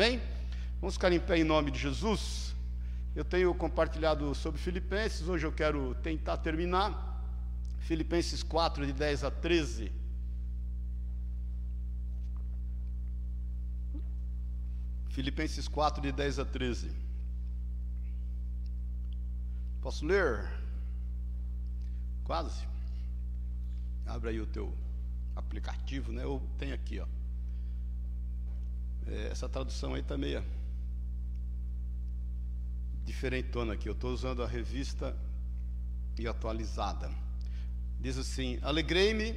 Amém? Vamos ficar em pé em nome de Jesus. Eu tenho compartilhado sobre Filipenses, hoje eu quero tentar terminar. Filipenses 4, de 10 a 13. Filipenses 4, de 10 a 13. Posso ler? Quase. Abre aí o teu aplicativo, né? Eu tenho aqui, ó. É, essa tradução aí está meio diferentona aqui. Eu estou usando a revista e atualizada. Diz assim: Alegrei-me,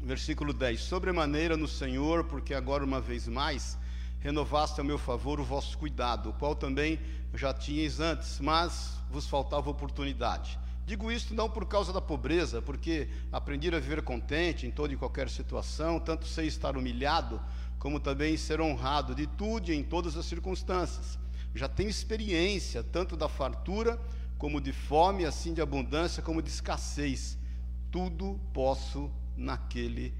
versículo 10, sobremaneira no Senhor, porque agora uma vez mais renovaste a meu favor o vosso cuidado, o qual também já tinhais antes, mas vos faltava oportunidade. Digo isto não por causa da pobreza, porque aprendi a viver contente em toda e qualquer situação, tanto sei estar humilhado, como também ser honrado de tudo e em todas as circunstâncias. Já tenho experiência tanto da fartura como de fome, assim de abundância como de escassez. Tudo posso naquele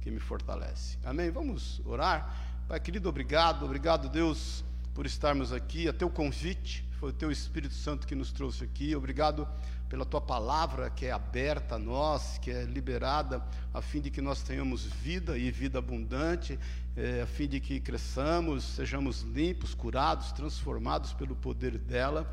que me fortalece. Amém? Vamos orar. Pai querido, obrigado, obrigado, Deus, por estarmos aqui, a teu convite, foi o teu Espírito Santo que nos trouxe aqui. Obrigado pela tua palavra que é aberta a nós, que é liberada, a fim de que nós tenhamos vida e vida abundante, é, a fim de que cresçamos, sejamos limpos, curados, transformados pelo poder dela.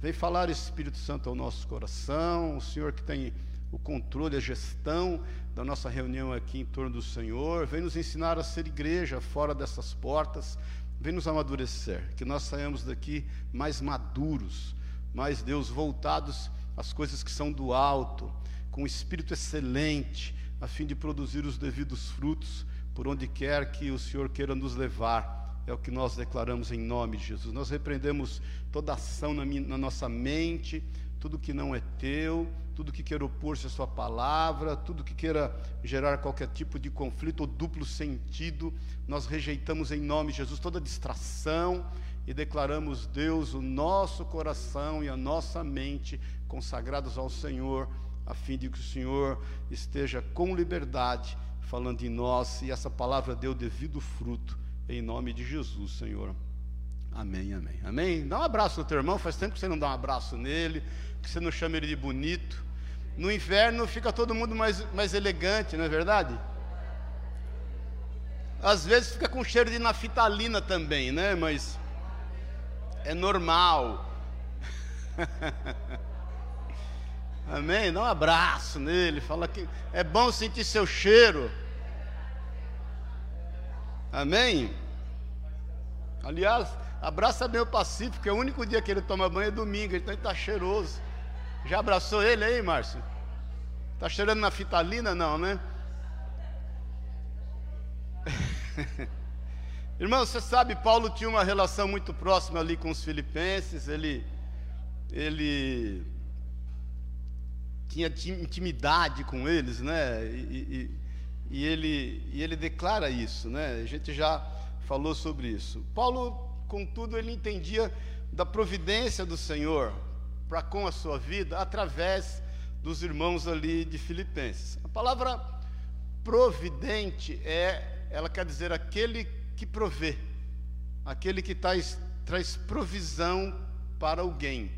Vem falar, Espírito Santo, ao nosso coração, o Senhor que tem o controle, a gestão da nossa reunião aqui em torno do Senhor. Vem nos ensinar a ser igreja fora dessas portas. Vem nos amadurecer, que nós saímos daqui mais maduros, mais Deus voltados às coisas que são do alto, com um espírito excelente, a fim de produzir os devidos frutos por onde quer que o Senhor queira nos levar. É o que nós declaramos em nome de Jesus. Nós repreendemos toda ação na, minha, na nossa mente, tudo que não é teu, tudo que queira opor-se à sua palavra, tudo que queira gerar qualquer tipo de conflito ou duplo sentido, nós rejeitamos em nome de Jesus toda distração e declaramos, Deus, o nosso coração e a nossa mente consagrados ao Senhor, a fim de que o Senhor esteja com liberdade falando em nós e essa palavra o devido fruto, em nome de Jesus, Senhor. Amém, amém. Amém? Dá um abraço no teu irmão, faz tempo que você não dá um abraço nele, que você não chama ele de bonito. No inverno fica todo mundo mais, mais elegante, não é verdade? Às vezes fica com cheiro de naftalina também, né? Mas é normal. Amém? Dá um abraço nele, fala que é bom sentir seu cheiro. Amém? Aliás, abraça bem o Pacífico, é o único dia que ele toma banho é domingo, então ele está cheiroso. Já abraçou ele aí, Márcio? Está cheirando na fitalina? Não, né? Irmão, você sabe, Paulo tinha uma relação muito próxima ali com os filipenses, ele, ele tinha intimidade com eles, né? E, e, e, ele, e ele declara isso, né? A gente já falou sobre isso. Paulo, contudo, ele entendia da providência do Senhor para com a sua vida através dos irmãos ali de Filipenses. A palavra providente é, ela quer dizer aquele que provê, aquele que traz, traz provisão para alguém.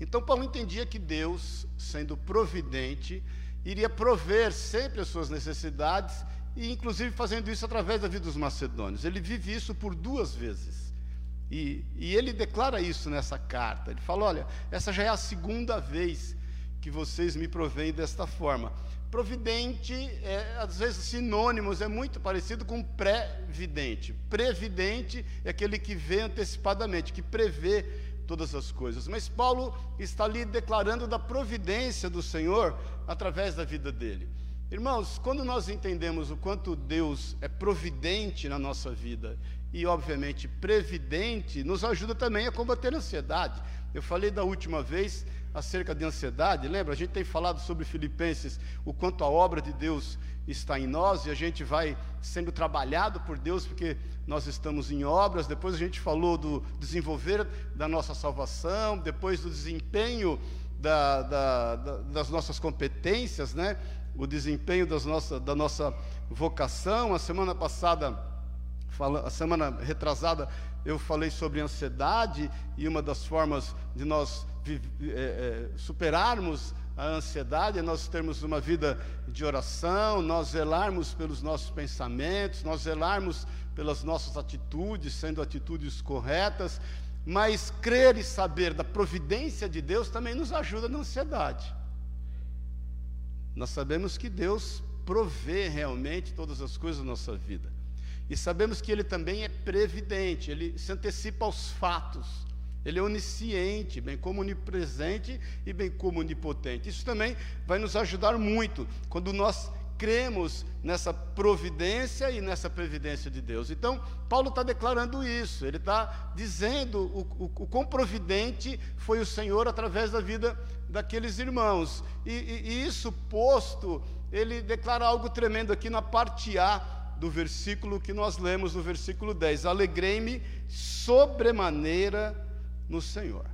Então Paulo entendia que Deus, sendo providente, iria prover sempre as suas necessidades e inclusive fazendo isso através da vida dos macedônios. Ele vive isso por duas vezes. E, e, ele declara isso nessa carta. Ele fala: olha, essa já é a segunda vez que vocês me provêm desta forma. Providente, é, às vezes sinônimos, é muito parecido com pré-vidente. Previdente é aquele que vê antecipadamente, que prevê todas as coisas. Mas Paulo está ali declarando da providência do Senhor através da vida dele. Irmãos, quando nós entendemos o quanto Deus é providente na nossa vida e, obviamente, previdente, nos ajuda também a combater a ansiedade. Eu falei da última vez acerca de ansiedade, lembra? A gente tem falado sobre Filipenses, o quanto a obra de Deus está em nós e a gente vai sendo trabalhado por Deus porque nós estamos em obras. Depois a gente falou do desenvolver da nossa salvação, depois do desempenho da, da, da, das nossas competências, né? o desempenho das da nossa vocação. A semana passada a semana retrasada eu falei sobre ansiedade e uma das formas de nós é, é, superarmos a ansiedade nós termos uma vida de oração, nós zelarmos pelos nossos pensamentos, nós zelarmos pelas nossas atitudes, sendo atitudes corretas, mas crer e saber da providência de Deus também nos ajuda na ansiedade. Nós sabemos que Deus provê realmente todas as coisas da nossa vida. E sabemos que Ele também é previdente, Ele se antecipa aos fatos. Ele é onisciente, bem como onipresente e bem como onipotente. Isso também vai nos ajudar muito quando nós cremos nessa providência e nessa previdência de Deus. Então, Paulo está declarando isso, ele está dizendo o, o, o quão providente foi o Senhor através da vida daqueles irmãos. E, e, e isso posto, ele declara algo tremendo aqui na parte A do versículo que nós lemos, no versículo 10: Alegrei-me sobremaneira no Senhor.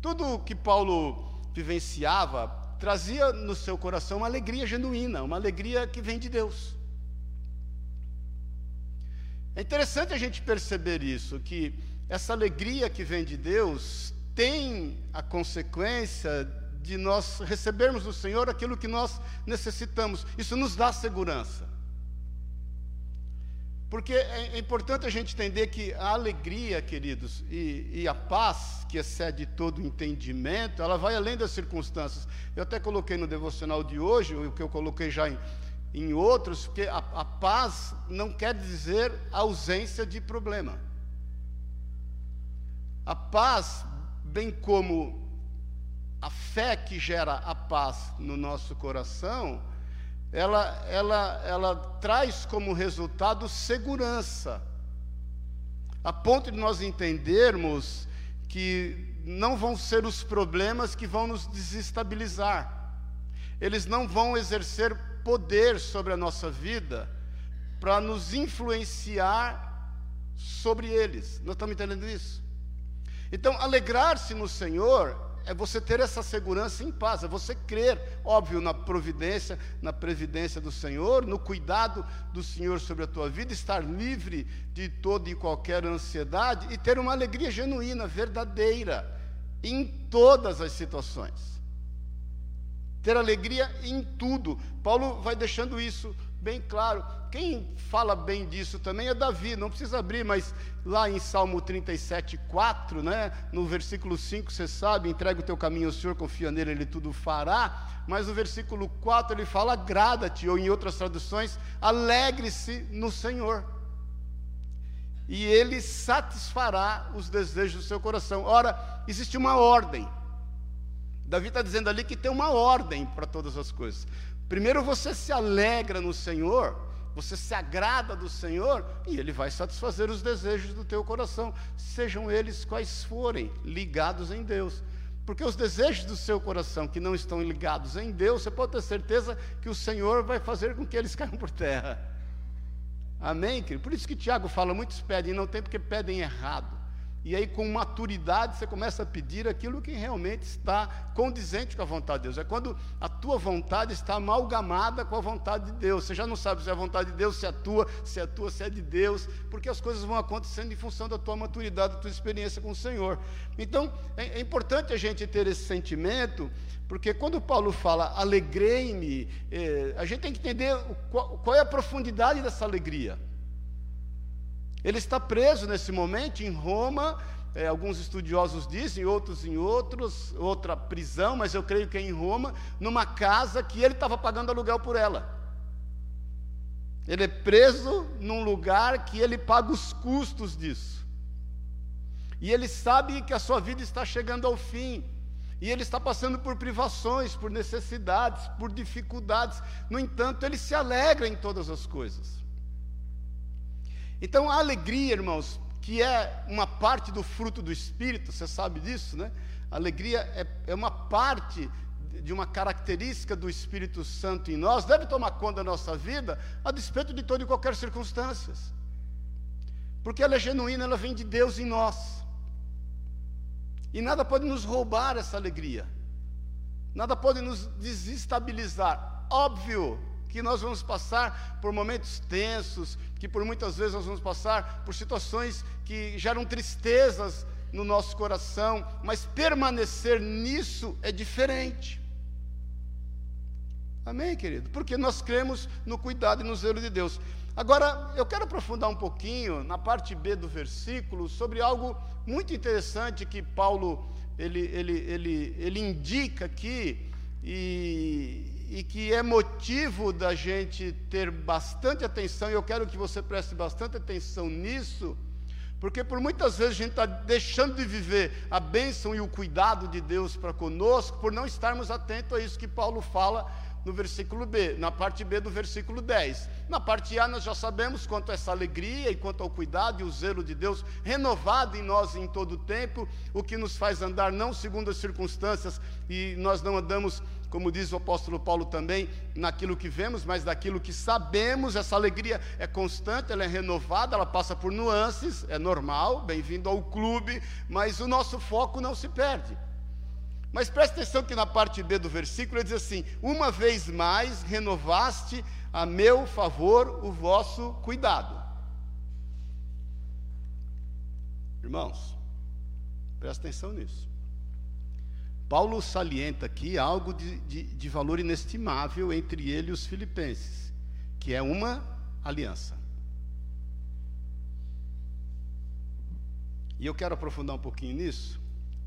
Tudo que Paulo vivenciava trazia no seu coração uma alegria genuína, uma alegria que vem de Deus. É interessante a gente perceber isso, que essa alegria que vem de Deus tem a consequência de nós recebermos do Senhor aquilo que nós necessitamos. Isso nos dá segurança. Porque é, é importante a gente entender que a alegria, queridos, e, e, a paz que excede todo entendimento, ela vai além das circunstâncias. Eu até coloquei no devocional de hoje, o que eu coloquei já em, em outros, porque a, a paz não quer dizer ausência de problema. A paz, bem como a fé que gera a paz no nosso coração, ela, ela, ela traz como resultado segurança, a ponto de nós entendermos que não vão ser os problemas que vão nos desestabilizar, eles não vão exercer poder sobre a nossa vida para nos influenciar sobre eles. Nós estamos entendendo isso? Então, alegrar-se no Senhor é você ter essa segurança em paz, é você crer, óbvio, na providência, na previdência do Senhor, no cuidado do Senhor sobre a tua vida, estar livre de toda e qualquer ansiedade e ter uma alegria genuína, verdadeira, em todas as situações. Ter alegria em tudo. Paulo vai deixando isso bem claro. Quem fala bem disso também é Davi, não precisa abrir, mas lá em Salmo 37, 4, né, no versículo 5, você sabe, entrega o teu caminho ao Senhor, confia nele, ele tudo fará. Mas no versículo 4 ele fala: agrada-te, ou em outras traduções, alegre-se no Senhor. E ele satisfará os desejos do seu coração. Ora, existe uma ordem. Davi está dizendo ali que tem uma ordem para todas as coisas. Primeiro você se alegra no Senhor, você se agrada do Senhor e Ele vai satisfazer os desejos do teu coração, sejam eles quais forem, ligados em Deus. Porque os desejos do seu coração que não estão ligados em Deus, você pode ter certeza que o Senhor vai fazer com que eles caiam por terra. Amém, querido? Por isso que Tiago fala: muitos pedem, não tem porque pedem errado. E aí, com maturidade, você começa a pedir aquilo que realmente está condizente com a vontade de Deus. É quando a tua vontade está amalgamada com a vontade de Deus. Você já não sabe se é a vontade de Deus, se é a tua, se é a tua, se é de Deus, porque as coisas vão acontecendo em função da tua maturidade, da tua experiência com o Senhor. Então, é, é importante a gente ter esse sentimento, porque quando Paulo fala alegrei-me, é, a gente tem que entender qual, qual é a profundidade dessa alegria. Ele está preso nesse momento em Roma. É, alguns estudiosos dizem, outros em outros, outra prisão, mas eu creio que é em Roma, numa casa que ele estava pagando aluguel por ela. Ele é preso num lugar que ele paga os custos disso. E ele sabe que a sua vida está chegando ao fim. E ele está passando por privações, por necessidades, por dificuldades. No entanto, ele se alegra em todas as coisas. Então a alegria, irmãos, que é uma parte do fruto do Espírito, você sabe disso, né? A alegria é, é uma parte de uma característica do Espírito Santo em nós, deve tomar conta da nossa vida, a despeito de toda e qualquer circunstância. Porque ela é genuína, ela vem de Deus em nós. E nada pode nos roubar essa alegria. Nada pode nos desestabilizar. Óbvio que nós vamos passar por momentos tensos, que por muitas vezes nós vamos passar por situações que geram tristezas no nosso coração, mas permanecer nisso é diferente. Amém, querido? Porque nós cremos no cuidado e no zelo de Deus. Agora, eu quero aprofundar um pouquinho na parte B do versículo sobre algo muito interessante que Paulo ele, ele, ele, ele indica aqui e, e que é motivo da gente ter bastante atenção, e eu quero que você preste bastante atenção nisso, porque por muitas vezes a gente está deixando de viver a bênção e o cuidado de Deus para conosco, por não estarmos atentos a isso que Paulo fala no versículo B, na parte B do versículo 10. Na parte A nós já sabemos quanto a essa alegria e quanto ao cuidado e o zelo de Deus renovado em nós em todo o tempo, o que nos faz andar não segundo as circunstâncias e nós não andamos, como diz o apóstolo Paulo também, naquilo que vemos, mas daquilo que sabemos. Essa alegria é constante, ela é renovada, ela passa por nuances, é normal, bem-vindo ao clube, mas o nosso foco não se perde. Mas preste atenção que na parte B do versículo ele diz assim: Uma vez mais renovaste a meu favor o vosso cuidado. Irmãos, preste atenção nisso. Paulo salienta aqui algo de, de, de valor inestimável entre ele e os filipenses, que é uma aliança. E eu quero aprofundar um pouquinho nisso,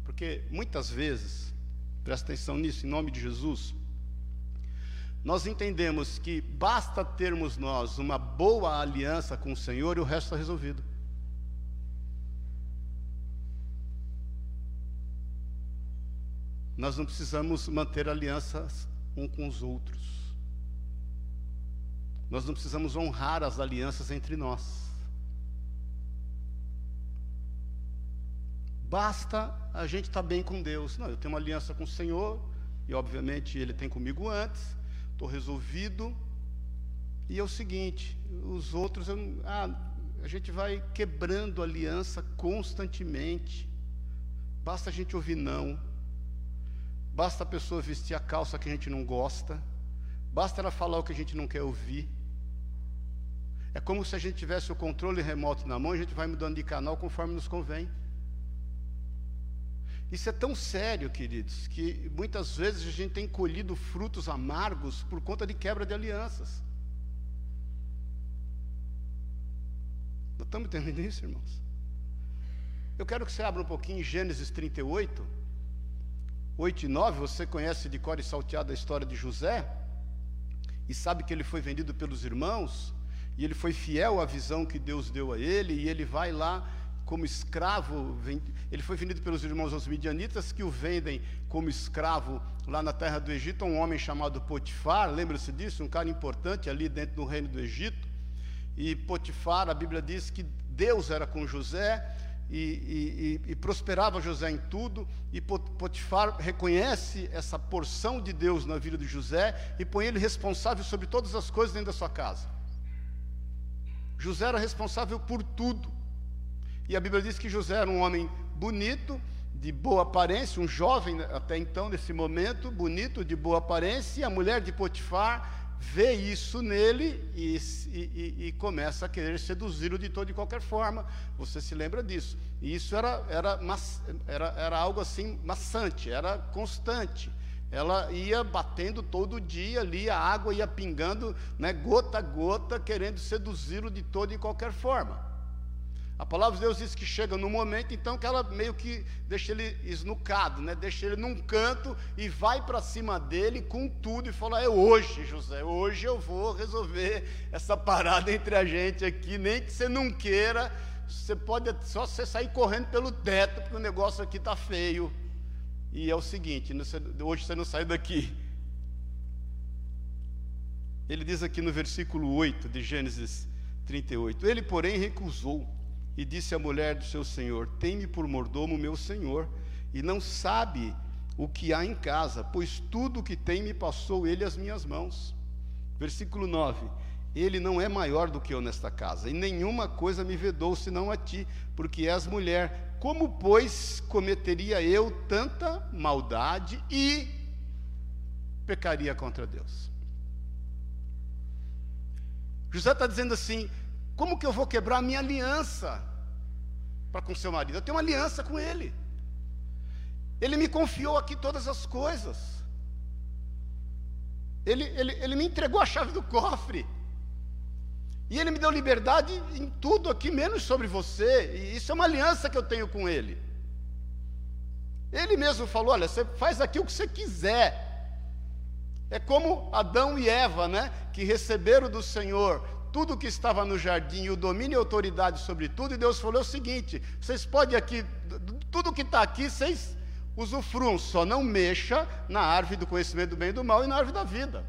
porque muitas vezes presta atenção nisso, em nome de Jesus. Nós entendemos que basta termos nós uma boa aliança com o Senhor e o resto está resolvido. Nós não precisamos manter alianças um com os outros. Nós não precisamos honrar as alianças entre nós. Basta a gente estar tá bem com Deus. Não, eu tenho uma aliança com o Senhor, e obviamente Ele tem comigo antes, estou resolvido. E é o seguinte: os outros, eu, ah, a gente vai quebrando aliança constantemente. Basta a gente ouvir não. Basta a pessoa vestir a calça que a gente não gosta. Basta ela falar o que a gente não quer ouvir. É como se a gente tivesse o controle remoto na mão, a gente vai mudando de canal conforme nos convém. Isso é tão sério, queridos, que muitas vezes a gente tem colhido frutos amargos por conta de quebra de alianças. Nós estamos entendendo isso, irmãos? Eu quero que você abra um pouquinho em Gênesis 38, 8 e 9. Você conhece de cor e salteado a história de José? E sabe que ele foi vendido pelos irmãos? E ele foi fiel à visão que Deus deu a ele, e ele vai lá como escravo, ele foi vendido pelos irmãos aos midianitas, que o vendem como escravo lá na terra do Egito, um homem chamado Potifar, lembra-se disso? Um cara importante ali dentro do reino do Egito. E Potifar, a Bíblia diz que Deus era com José e, e, e, prosperava José em tudo, e Potifar reconhece essa porção de Deus na vida de José e põe ele responsável sobre todas as coisas dentro da sua casa. José era responsável por tudo. E a Bíblia diz que José era um homem bonito, de boa aparência, um jovem até então, nesse momento, bonito, de boa aparência, e a mulher de Potifar vê isso nele e, e, e começa a querer seduzi-lo de toda e qualquer forma. Você se lembra disso? E isso era, era, era, era algo assim maçante, era constante. Ela ia batendo todo dia ali, a água ia pingando, né, gota a gota, querendo seduzi-lo de toda e qualquer forma. A palavra de Deus diz que chega no momento, então, que ela meio que deixa ele esnucado, né? deixa ele num canto e vai para cima dele com tudo e fala: É hoje, José, hoje eu vou resolver essa parada entre a gente aqui, nem que você não queira, você pode só você sair correndo pelo teto, porque o negócio aqui está feio. E é o seguinte: hoje você não sai daqui. Ele diz aqui no versículo 8 de Gênesis 38: Ele, porém, recusou e disse à mulher do seu senhor: Tem-me por mordomo meu senhor, e não sabe o que há em casa, pois tudo o que tem me passou ele às minhas mãos. Versículo 9: Ele não é maior do que eu nesta casa, e nenhuma coisa me vedou senão a ti, porque és mulher. Como, pois, cometeria eu tanta maldade e pecaria contra Deus? José está dizendo assim: como que eu vou quebrar a minha aliança para com seu marido? Eu tenho uma aliança com ele. Ele me confiou aqui todas as coisas. Ele, ele, ele me entregou a chave do cofre. E ele me deu liberdade em tudo aqui, menos sobre você. E isso é uma aliança que eu tenho com ele. Ele mesmo falou: olha, você faz aqui o que você quiser. É como Adão e Eva, né? Que receberam do Senhor tudo que estava no jardim, o domínio e autoridade sobre tudo, e Deus falou o seguinte: vocês podem aqui, tudo que está aqui, vocês usufruam, só não mexa na árvore do conhecimento do bem e do mal e na árvore da vida.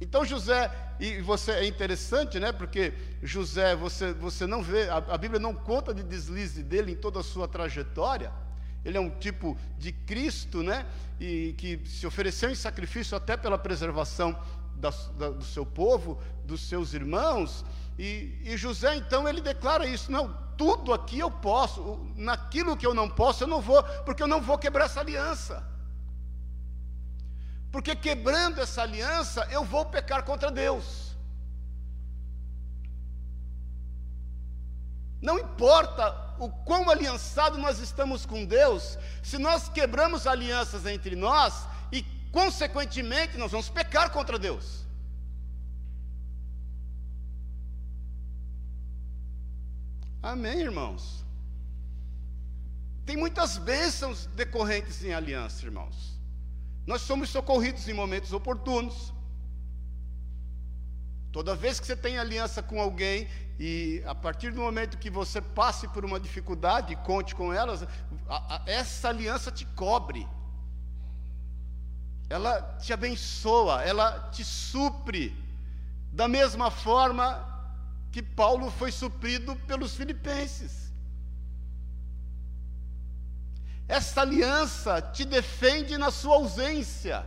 Então José, e você é interessante, né? Porque José, você, você não vê, a, a Bíblia não conta de deslize dele em toda a sua trajetória. Ele é um tipo de Cristo, né? E que se ofereceu em sacrifício até pela preservação da, da, do seu povo, dos seus irmãos. E, e José, então, ele declara isso: não, tudo aqui eu posso, naquilo que eu não posso, eu não vou, porque eu não vou quebrar essa aliança. Porque quebrando essa aliança, eu vou pecar contra Deus. Não importa o quão aliançado nós estamos com Deus, se nós quebramos alianças entre nós consequentemente, nós vamos pecar contra Deus. Amém, irmãos? Tem muitas bênçãos decorrentes em aliança, irmãos. Nós somos socorridos em momentos oportunos. Toda vez que você tem aliança com alguém, e a partir do momento que você passe por uma dificuldade, conte com elas, a, a, essa aliança te cobre, ela te abençoa, ela te supre, da mesma forma que Paulo foi suprido pelos filipenses. Essa aliança te defende na sua ausência.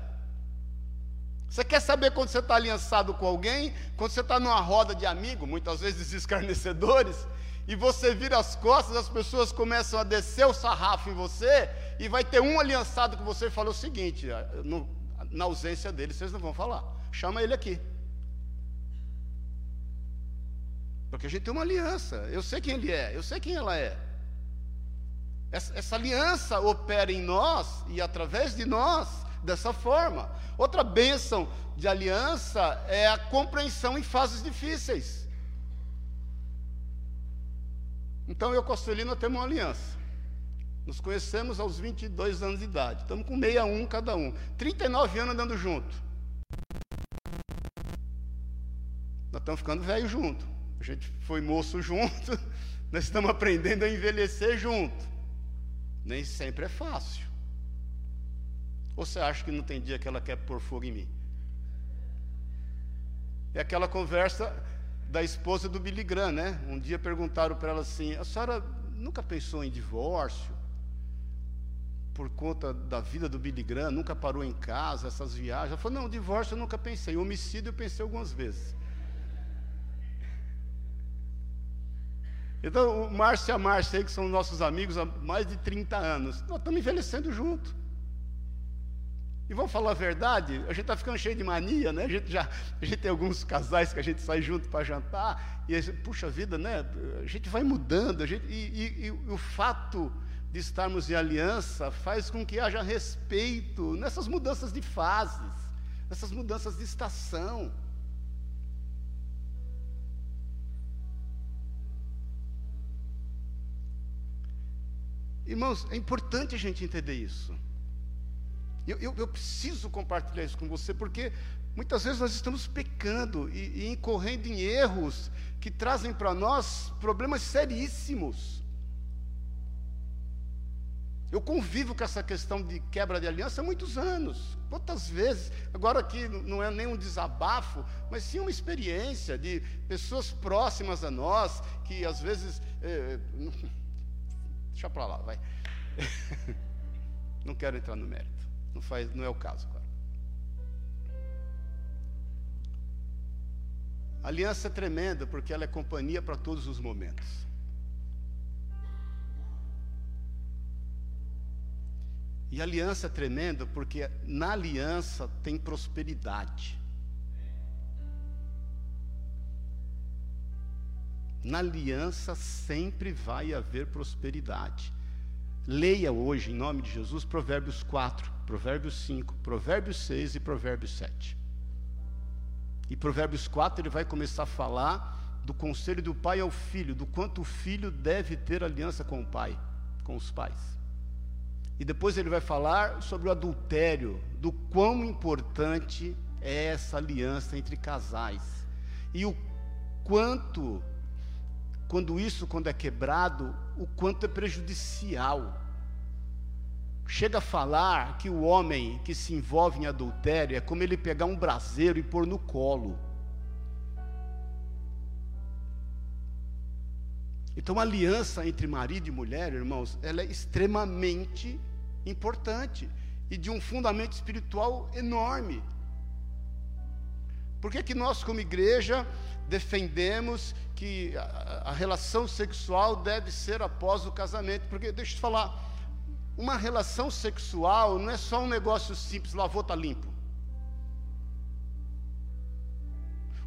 Você quer saber quando você está aliançado com alguém? Quando você está numa roda de amigos, muitas vezes escarnecedores, e você vira as costas, as pessoas começam a descer o sarrafo em você, e vai ter um aliançado com você e fala o seguinte: ah, no, na ausência dele, vocês não vão falar, chama ele aqui. Porque a gente tem uma aliança, eu sei quem ele é, eu sei quem ela é. Essa, essa aliança opera em nós e através de nós dessa forma. Outra bênção de aliança é a compreensão em fases difíceis. Então eu e Costelino temos uma aliança. Nos conhecemos aos 22 anos de idade. Estamos com 61 cada um. 39 anos andando junto. Nós estamos ficando velho junto. A gente foi moço junto. Nós estamos aprendendo a envelhecer junto. Nem sempre é fácil. Ou você acha que não tem dia que ela quer pôr fogo em mim? É aquela conversa da esposa do Billy Graham, né? Um dia perguntaram para ela assim: a senhora nunca pensou em divórcio? Por conta da vida do Billy Graham, nunca parou em casa, essas viagens? Ela falou: não, divórcio eu nunca pensei. Homicídio eu pensei algumas vezes. Então, o Márcio e a Márcia aí, que são nossos amigos há mais de 30 anos, nós estamos envelhecendo junto. E vamos falar a verdade, a gente está ficando cheio de mania, né? A gente já a gente tem alguns casais que a gente sai junto para jantar, e puxa vida, né? A gente vai mudando, a gente, e, e, e o fato de estarmos em aliança faz com que haja respeito nessas mudanças de fases, nessas mudanças de estação. Irmãos, é importante a gente entender isso. Eu, eu, eu, preciso compartilhar isso com você, porque muitas vezes nós estamos pecando e, e incorrendo em erros que trazem para nós problemas seríssimos. Eu convivo com essa questão de quebra de aliança há muitos anos. Quantas vezes, agora aqui não é nem um desabafo, mas sim uma experiência de pessoas próximas a nós, que às vezes. Eh, Deixa para lá, vai. não quero entrar no mérito. Não, faz, não é o caso, claro. A aliança é tremenda porque ela é companhia para todos os momentos. E aliança é tremenda porque na aliança tem prosperidade. Na aliança sempre vai haver prosperidade. Leia hoje, em nome de Jesus, Provérbios 4, Provérbios 5, Provérbios 6 e Provérbios 7. E Provérbios 4 ele vai começar a falar do conselho do pai ao filho, do quanto o filho deve ter aliança com o pai, com os pais. E depois ele vai falar sobre o adultério, do quão importante é essa aliança entre casais. E o quanto quando isso quando é quebrado, o quanto é prejudicial. Chega a falar que o homem que se envolve em adultério é como ele pegar um braseiro e pôr no colo. Então, a aliança entre marido e mulher, irmãos, ela é extremamente importante e de um fundamento espiritual enorme. Por que, que nós, como igreja, defendemos que a, a, relação sexual deve ser após o casamento? Porque, deixa eu te falar, uma relação sexual não é só um negócio simples, lavou, está limpo.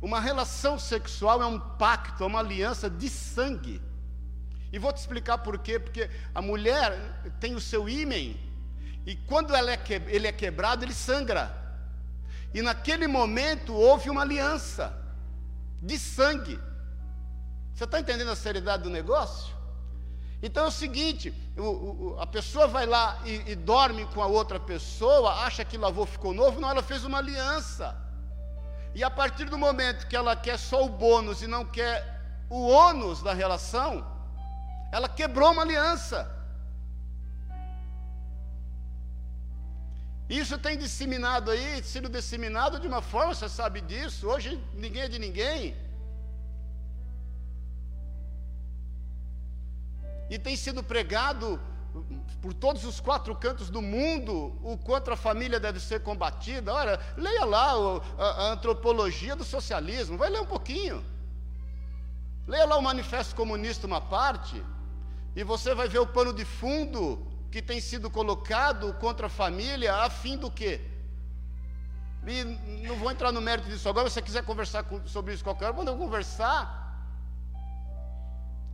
Uma relação sexual é um pacto, é uma aliança de sangue. E vou te explicar por quê. Porque a mulher tem o seu ímen, e quando é que, ele é quebrado, ele sangra. E naquele momento houve uma aliança de sangue. Você está entendendo a seriedade do negócio? Então é o seguinte: o, o, a pessoa vai lá e, e dorme com a outra pessoa, acha que lavou, ficou novo, não, ela fez uma aliança. E a partir do momento que ela quer só o bônus e não quer o ônus da relação, ela quebrou uma aliança. Isso tem disseminado aí, sido disseminado de uma forma, você sabe disso. Hoje ninguém é de ninguém. E tem sido pregado por todos os quatro cantos do mundo o quanto a família deve ser combatida. Olha, leia lá a, a antropologia do socialismo, vai ler um pouquinho. Leia lá o Manifesto Comunista, uma parte. E você vai ver o pano de fundo que tem sido colocado contra a família, a fim do quê? E não vou entrar no mérito disso agora, se você quiser conversar sobre isso qualquer hora, podemos conversar.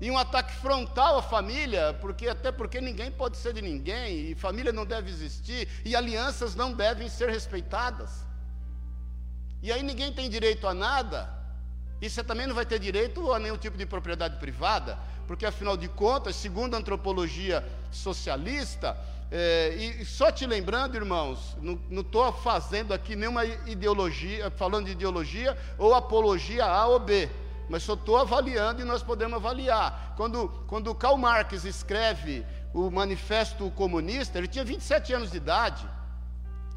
E um ataque frontal à família, porque até porque ninguém pode ser de ninguém, e família não deve existir, e alianças não devem ser respeitadas. E aí ninguém tem direito a nada, e você também não vai ter direito a nenhum tipo de propriedade privada porque afinal de contas, segundo a antropologia socialista, é, e só te lembrando, irmãos, não estou fazendo aqui nenhuma ideologia, falando de ideologia ou apologia A ou B, mas só estou avaliando e nós podemos avaliar. Quando, quando Karl Marx escreve o Manifesto Comunista, ele tinha 27 anos de idade,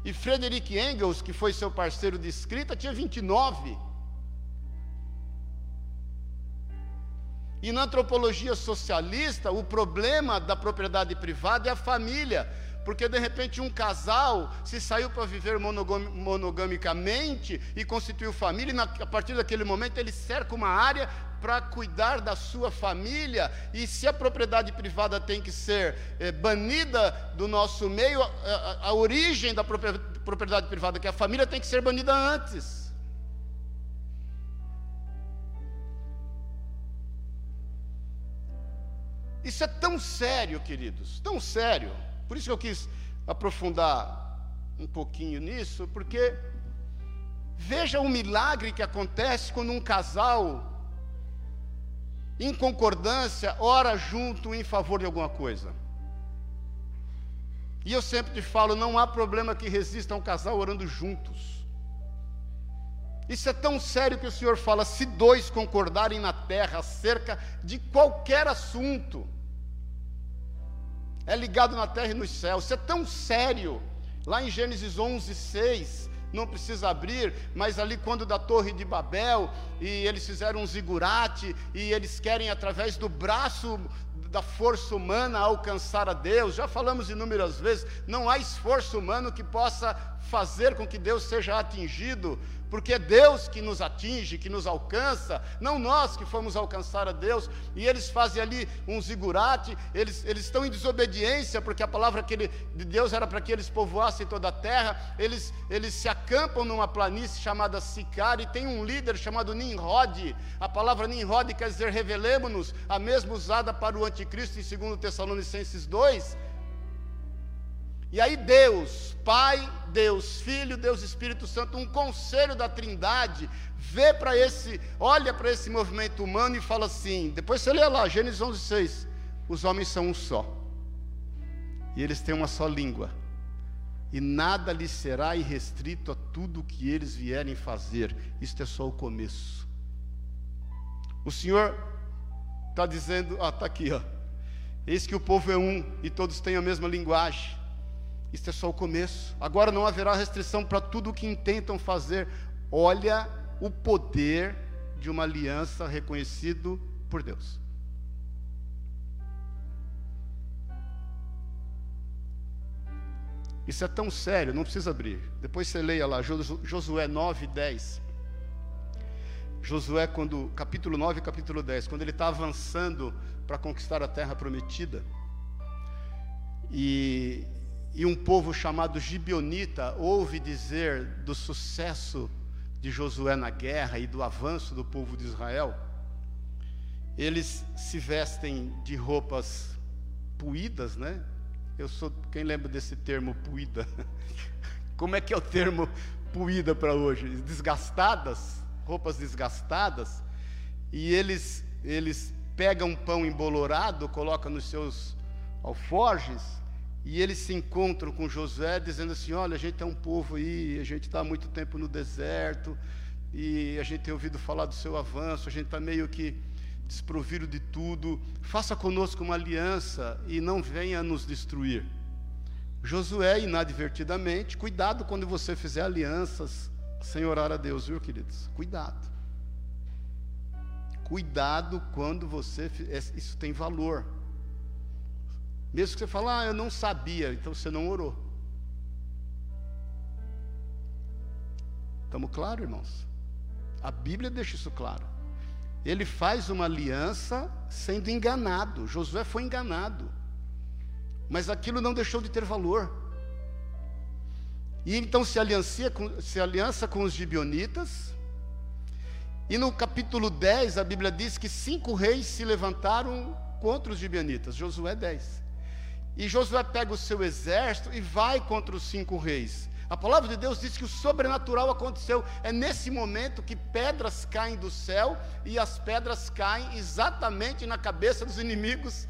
e Frederick Engels, que foi seu parceiro de escrita, tinha 29. E na antropologia socialista, o problema da propriedade privada é a família, porque de repente um casal se saiu para viver monogamicamente e constituiu família, e na, a partir daquele momento ele cerca uma área para cuidar da sua família, e se a propriedade privada tem que ser é, banida do nosso meio, a, a, a origem da propriedade privada, que é a família, tem que ser banida antes. Isso é tão sério, queridos, tão sério. Por isso que eu quis aprofundar um pouquinho nisso, porque veja o milagre que acontece quando um casal, em concordância, ora junto em favor de alguma coisa. E eu sempre te falo: não há problema que resista a um casal orando juntos. Isso é tão sério que o Senhor fala: se dois concordarem na terra acerca de qualquer assunto, é ligado na terra e nos céus. Isso é tão sério. Lá em Gênesis 11, 6, não precisa abrir, mas ali quando da Torre de Babel, e eles fizeram um zigurate, e eles querem através do braço da força humana alcançar a Deus. Já falamos inúmeras vezes, não há esforço humano que possa fazer com que Deus seja atingido porque é Deus que nos atinge, que nos alcança, não nós que fomos alcançar a Deus, e eles fazem ali um zigurate, eles, eles estão em desobediência, porque a palavra que ele, de Deus era para que eles povoassem toda a terra, eles, eles se acampam numa planície chamada Sicar, e tem um líder chamado Nimrod, a palavra Nimrod quer dizer revelemos-nos, a mesma usada para o anticristo em 2 Tessalonicenses 2, e aí Deus, Pai, Deus Filho, Deus Espírito Santo, um conselho da Trindade, vê para esse, olha para esse movimento humano e fala assim, depois você lê lá, Gênesis 11, 6, os homens são um só, e eles têm uma só língua, e nada lhes será irrestrito a tudo o que eles vierem fazer, isto é só o começo. O Senhor está dizendo, está aqui, ó, eis que o povo é um, e todos têm a mesma linguagem, isso é só o começo. Agora não haverá restrição para tudo o que intentam fazer. Olha o poder de uma aliança reconhecido por Deus. Isso é tão sério, não precisa abrir. Depois você leia lá, Josué 9, 10. Josué, quando, capítulo 9 e capítulo 10, quando ele está avançando para conquistar a terra prometida, e e um povo chamado Gibionita ouve dizer do sucesso de Josué na guerra e do avanço do povo de Israel, eles se vestem de roupas puídas, né? Eu sou, quem lembra desse termo puída? Como é que é o termo puída para hoje? Desgastadas, roupas desgastadas, e eles eles pegam pão embolorado, colocam nos seus alforjes e eles se encontram com Josué dizendo assim: Olha, a gente é um povo aí, a gente está há muito tempo no deserto, e a gente tem ouvido falar do seu avanço, a gente está meio que desprovido de tudo. Faça conosco uma aliança e não venha nos destruir. Josué, inadvertidamente, cuidado quando você fizer alianças sem orar a Deus, viu, queridos? Cuidado. Cuidado quando você. Isso tem valor. Mesmo que você fale, ah, eu não sabia, então você não orou. Estamos claros, irmãos? A Bíblia deixa isso claro. Ele faz uma aliança sendo enganado. Josué foi enganado. Mas aquilo não deixou de ter valor. E então se aliança com, se aliança com os gibionitas. E no capítulo 10, a Bíblia diz que cinco reis se levantaram contra os gibionitas. Josué 10. E Josué pega o seu exército e vai contra os cinco reis. A palavra de Deus diz que o sobrenatural aconteceu. É nesse momento que pedras caem do céu e as pedras caem exatamente na cabeça dos inimigos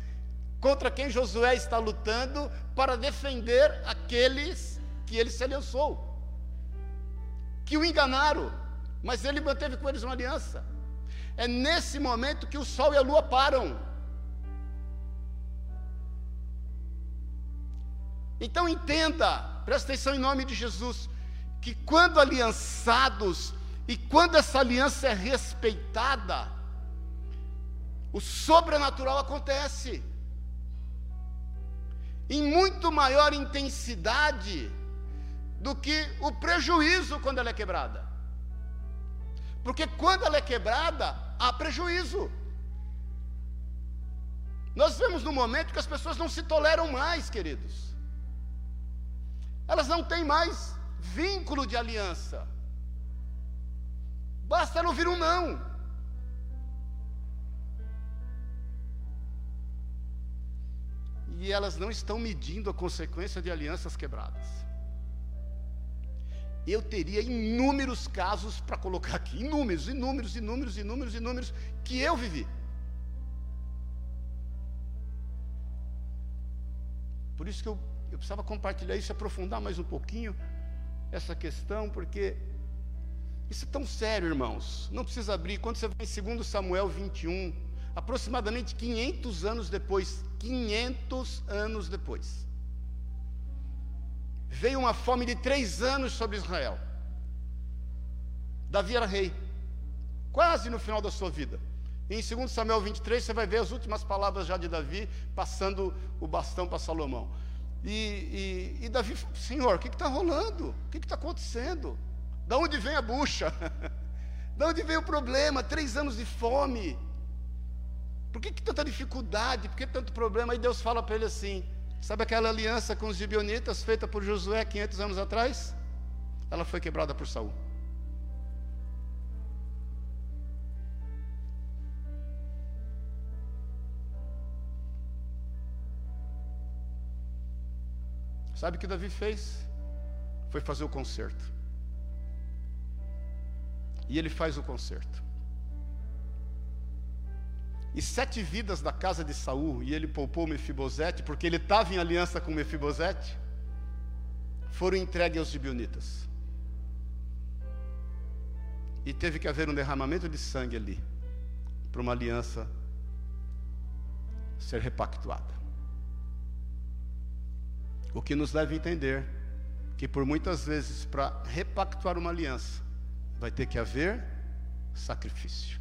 contra quem Josué está lutando para defender aqueles que ele se aliançou, que o enganaram, mas ele manteve com eles uma aliança. É nesse momento que o sol e a lua param. Então entenda, presta atenção em nome de Jesus, que quando aliançados e quando essa aliança é respeitada, o sobrenatural acontece em muito maior intensidade do que o prejuízo quando ela é quebrada. Porque quando ela é quebrada, há prejuízo. Nós vemos no momento que as pessoas não se toleram mais, queridos. Elas não têm mais vínculo de aliança. Basta ela ouvir um não. E elas não estão medindo a consequência de alianças quebradas. Eu teria inúmeros casos para colocar aqui, inúmeros, inúmeros, inúmeros, inúmeros, inúmeros, que eu vivi. Por isso que eu eu precisava compartilhar isso, aprofundar mais um pouquinho essa questão, porque isso é tão sério, irmãos. Não precisa abrir. Quando você vai em 2 Samuel 21, aproximadamente 500 anos depois, 500 anos depois, veio uma fome de três anos sobre Israel. Davi era rei, quase no final da sua vida. Em 2 Samuel 23, você vai ver as últimas palavras já de Davi, passando o bastão para Salomão. E, e, e, Davi falou: Senhor, o que está rolando? O que está acontecendo? Da onde vem a bucha? da onde vem o problema? Três anos de fome. Por que, que tanta dificuldade? Por que tanto problema? Aí Deus fala para ele assim: Sabe aquela aliança com os gibionitas feita por Josué 500 anos atrás? Ela foi quebrada por Saul. Sabe o que Davi fez? Foi fazer o conserto. E ele faz o conserto. E sete vidas da casa de Saul, e ele poupou Mefibosete, porque ele estava em aliança com Mefibosete, foram entregues aos gibionitas. E teve que haver um derramamento de sangue ali, para uma aliança ser repactuada. O que nos leva a entender que por muitas vezes, para repactuar uma aliança, vai ter que haver sacrifício.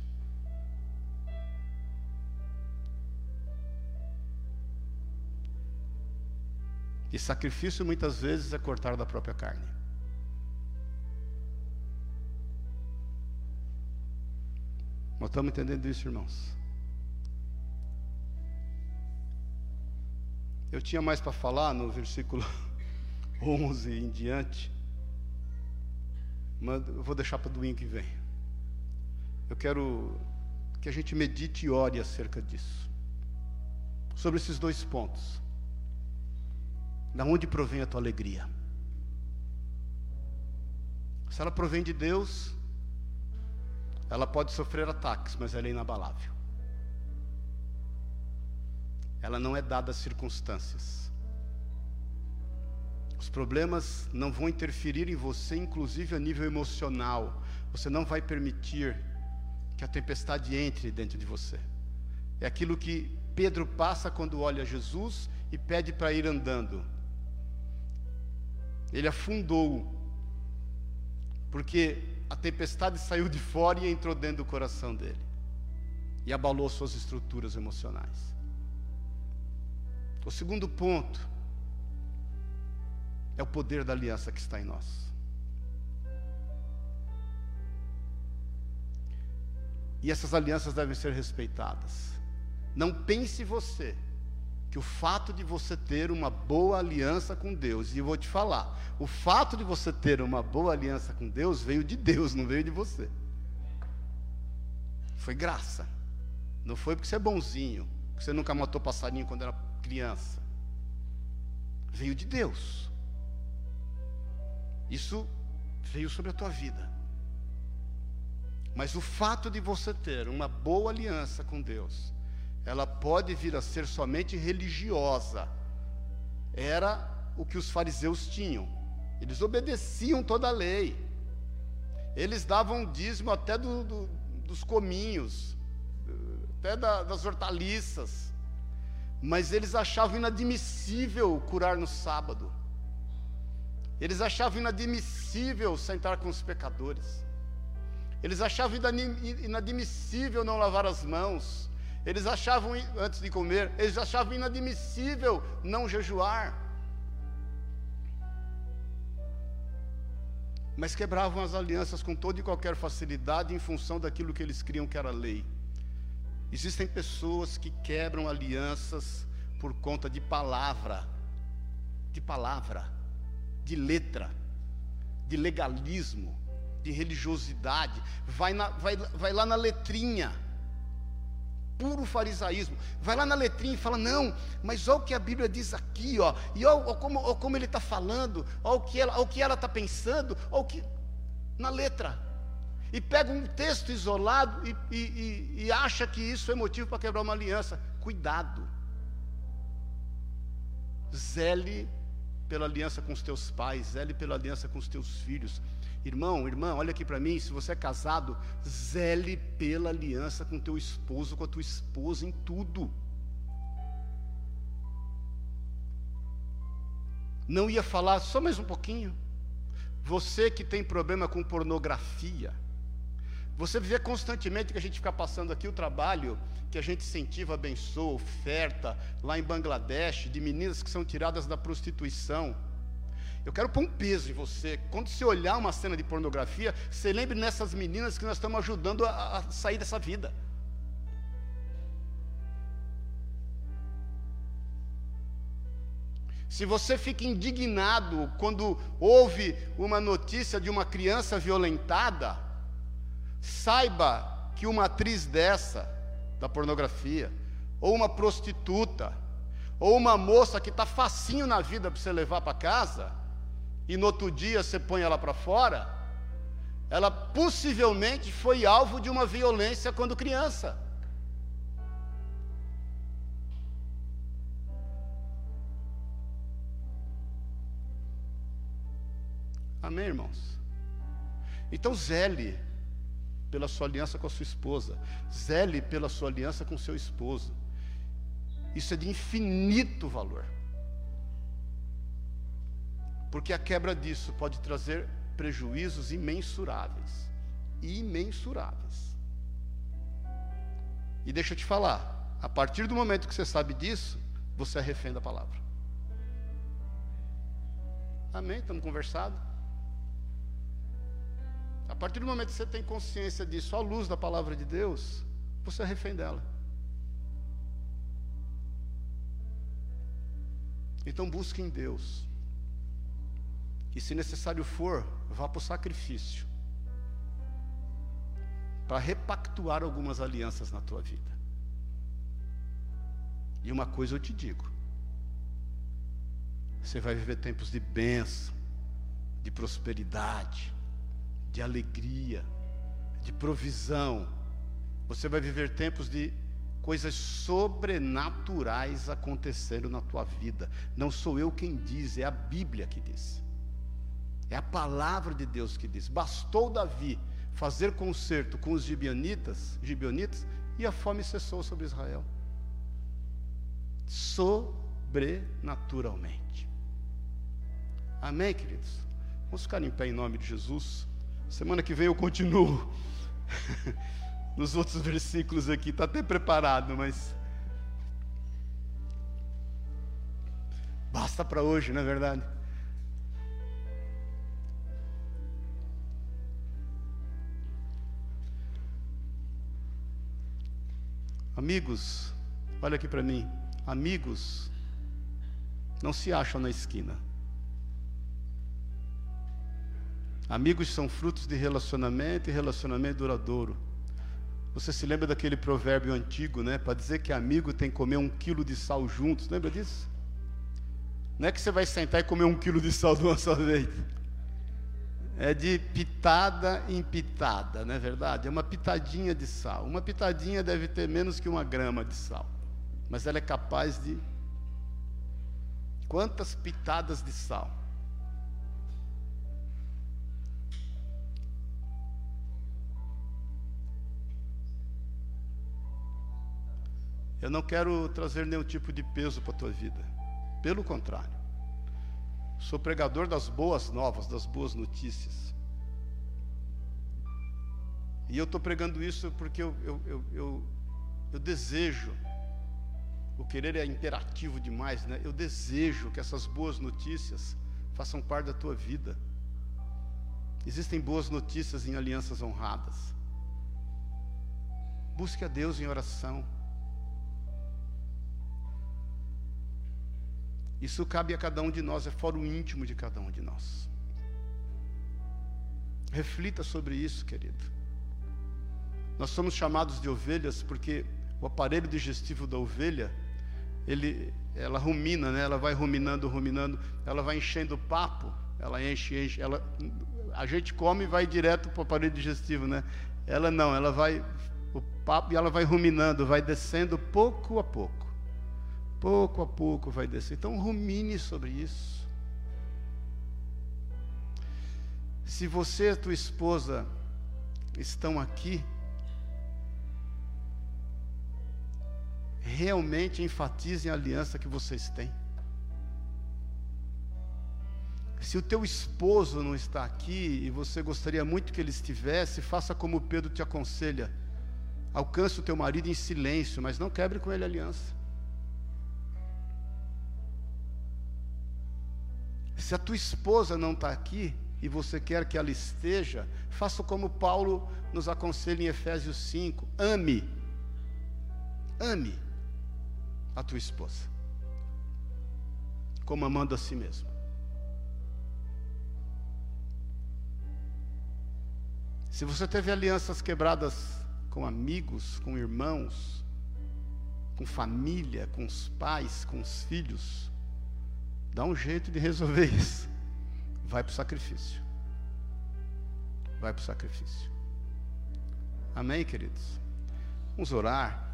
E sacrifício muitas vezes é cortar da própria carne. Nós estamos entendendo isso, irmãos? Eu tinha mais para falar no versículo 11 em diante, mas eu vou deixar para o domingo que vem. Eu quero que a gente medite e ore acerca disso. Sobre esses dois pontos. Da onde provém a tua alegria? Se ela provém de Deus, ela pode sofrer ataques, mas ela é inabalável ela não é dada às circunstâncias. Os problemas não vão interferir em você, inclusive a nível emocional. Você não vai permitir que a tempestade entre dentro de você. É aquilo que Pedro passa quando olha Jesus e pede para ir andando. Ele afundou, porque a tempestade saiu de fora e entrou dentro do coração dele e abalou suas estruturas emocionais. O segundo ponto é o poder da aliança que está em nós. E essas alianças devem ser respeitadas. Não pense você que o fato de você ter uma boa aliança com Deus, e eu vou te falar, o fato de você ter uma boa aliança com Deus veio de Deus, não veio de você. Foi graça. Não foi porque você é bonzinho, porque você nunca matou passarinho quando era criança. Veio de Deus. Isso veio sobre a tua vida. Mas o fato de você ter uma boa aliança com Deus, ela pode vir a ser somente religiosa. Era o que os fariseus tinham. Eles obedeciam toda a lei. Eles davam dízimo até do, do, dos cominhos, até da, das hortaliças mas eles achavam inadmissível curar no sábado. Eles achavam inadmissível sentar com os pecadores. Eles achavam inadmissível não lavar as mãos. Eles achavam, antes de comer, eles achavam inadmissível não jejuar. Mas quebravam as alianças com toda e qualquer facilidade em função daquilo que eles criam que era lei. Existem pessoas que quebram alianças por conta de palavra, de palavra, de letra, de legalismo, de religiosidade. Vai, na, vai, vai lá na letrinha, puro farisaísmo. Vai lá na letrinha e fala: não, mas olha o que a Bíblia diz aqui, ó, e olha, olha como, olha como ele está falando, olha o que ela está pensando, olha o que. Na letra e pega um texto isolado e, e, e, e acha que isso é motivo para quebrar uma aliança. Cuidado. Zele pela aliança com os teus pais, zele pela aliança com os teus filhos. Irmão, irmã, olha aqui para mim, se você é casado, zele pela aliança com teu esposo, com a tua esposa em tudo. Não ia falar só mais um pouquinho. Você que tem problema com pornografia, Você vê constantemente que a gente fica passando aqui o trabalho que a gente incentiva, abençoa, oferta, lá em Bangladesh, de meninas que são tiradas da prostituição. Eu quero pôr um peso em você. Quando você olhar uma cena de pornografia, você lembre nessas meninas que nós estamos ajudando a, a sair dessa vida. Se você fica indignado quando ouve uma notícia de uma criança violentada, saiba que uma atriz dessa, da pornografia, ou uma prostituta, ou uma moça que está facinho na vida para você levar para casa, e no outro dia você põe ela para fora, ela possivelmente foi alvo de uma violência quando criança. Amém, irmãos? Então, zele pela sua aliança com a sua esposa, zele pela sua aliança com seu esposo. Isso é de infinito valor. Porque a quebra disso pode trazer prejuízos imensuráveis. Imensuráveis. E deixa eu te falar, a partir do momento que você sabe disso, você é refém da palavra. Amém? Estamos conversando? A partir do momento que você tem consciência disso, à luz da palavra de Deus, você é refém dela. Então busque em Deus. E se necessário for, vá para o sacrifício. Para repactuar algumas alianças na tua vida. E uma coisa eu te digo: você vai viver tempos de bênção, de prosperidade, de alegria, de provisão. Você vai viver tempos de coisas sobrenaturais acontecendo na tua vida. Não sou eu quem diz, é a Bíblia que diz. É a palavra de Deus que diz. Bastou Davi fazer concerto com os gibionitas, gibionitas e a fome cessou sobre Israel. Sobrenaturalmente. Amém, queridos? Vamos ficar em pé em nome de Jesus. Semana que vem eu continuo nos outros versículos aqui, está até preparado, mas basta para hoje, não é verdade? Amigos, olha aqui para mim. Amigos não se acham na esquina. Amigos são frutos de relacionamento e relacionamento duradouro. Você se lembra daquele provérbio antigo, né? Para dizer que amigo tem que comer um quilo de sal juntos. Lembra disso? Não é que você vai sentar e comer um quilo de sal de uma só vez. É de pitada em pitada, não é verdade? É uma pitadinha de sal. Uma pitadinha deve ter menos que uma grama de sal. Mas ela é capaz de. Quantas pitadas de sal? Eu não quero trazer nenhum tipo de peso para a tua vida. Pelo contrário. Sou pregador das boas novas, das boas notícias. E eu estou pregando isso porque eu, eu, eu, eu, eu desejo. O querer é imperativo demais, né? Eu desejo que essas boas notícias façam parte da tua vida. Existem boas notícias em alianças honradas. Busque a Deus em oração. Isso cabe a cada um de nós, é o íntimo de cada um de nós. Reflita sobre isso, querido. Nós somos chamados de ovelhas porque o aparelho digestivo da ovelha, ele, ela rumina, né? Ela vai ruminando, ruminando, ela vai enchendo o papo, ela enche, enche, ela, a gente come e vai direto para o aparelho digestivo, né? Ela não, ela vai o papo e ela vai ruminando, vai descendo pouco a pouco pouco a pouco vai descer. Então rumine sobre isso. Se você e tua esposa estão aqui, realmente enfatizem a aliança que vocês têm. Se o teu esposo não está aqui e você gostaria muito que ele estivesse, faça como Pedro te aconselha. Alcance o teu marido em silêncio, mas não quebre com ele a aliança. Se a tua esposa não está aqui e você quer que ela esteja, faça como Paulo nos aconselha em Efésios 5: ame, ame a tua esposa, como amando a si mesmo. Se você teve alianças quebradas com amigos, com irmãos, com família, com os pais, com os filhos, dá um jeito de resolver isso. Vai para o sacrifício. Vai para o sacrifício. Amém, queridos? Vamos orar.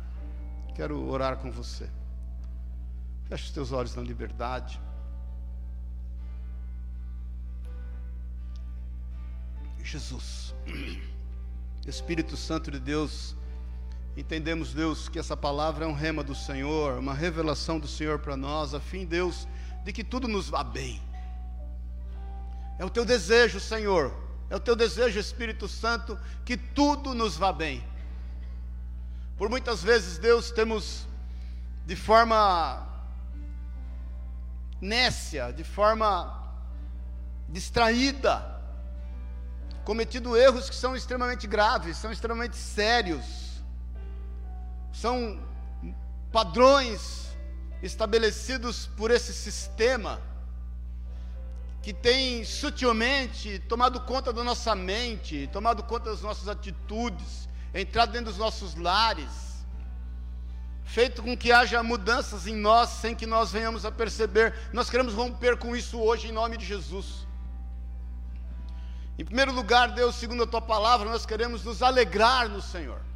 Quero orar com você. Feche os teus olhos na liberdade. Jesus. Espírito Santo de Deus, entendemos, Deus, que essa palavra é um rema do Senhor, uma revelação do Senhor para nós, a fim, Deus, de que tudo nos vá bem. É o teu desejo, Senhor, é o teu desejo, Espírito Santo, que tudo nos vá bem. Por muitas vezes, Deus, temos de forma nécia, de forma distraída, cometido erros que são extremamente graves, são extremamente sérios, são padrões estabelecidos por esse sistema que tem sutilmente tomado conta da nossa mente, tomado conta das nossas atitudes, entrado dentro dos nossos lares, feito com que haja mudanças em nós sem que nós venhamos a perceber. Nós queremos romper com isso hoje em nome de Jesus. Em primeiro lugar, Deus, segundo a tua palavra, nós queremos nos alegrar no Senhor.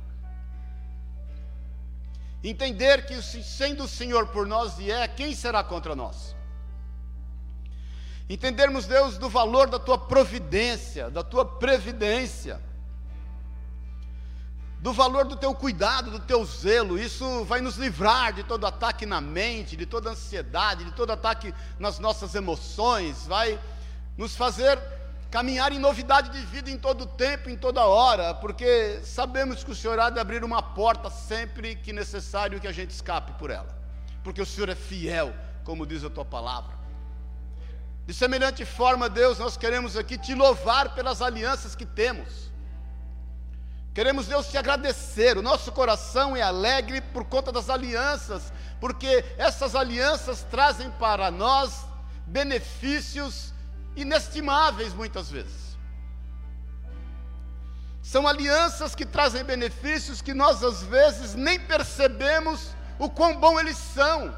Entender que sendo o Senhor por nós e é, quem será contra nós? Entendermos, Deus, do valor da tua providência, da tua previdência, do valor do teu cuidado, do teu zelo. Isso vai nos livrar de todo ataque na mente, de toda ansiedade, de todo ataque nas nossas emoções, vai nos fazer caminhar em novidade de vida em todo tempo, em toda hora, porque sabemos que o Senhor há de abrir uma porta sempre que necessário que a gente escape por ela, porque o Senhor é fiel, como diz a tua palavra. De semelhante forma, Deus, nós queremos aqui te louvar pelas alianças que temos. Queremos, Deus, te agradecer. O nosso coração é alegre por conta das alianças, porque essas alianças trazem para nós benefícios inestimáveis muitas vezes. São alianças que trazem benefícios que nós às vezes nem percebemos o quão bom eles são.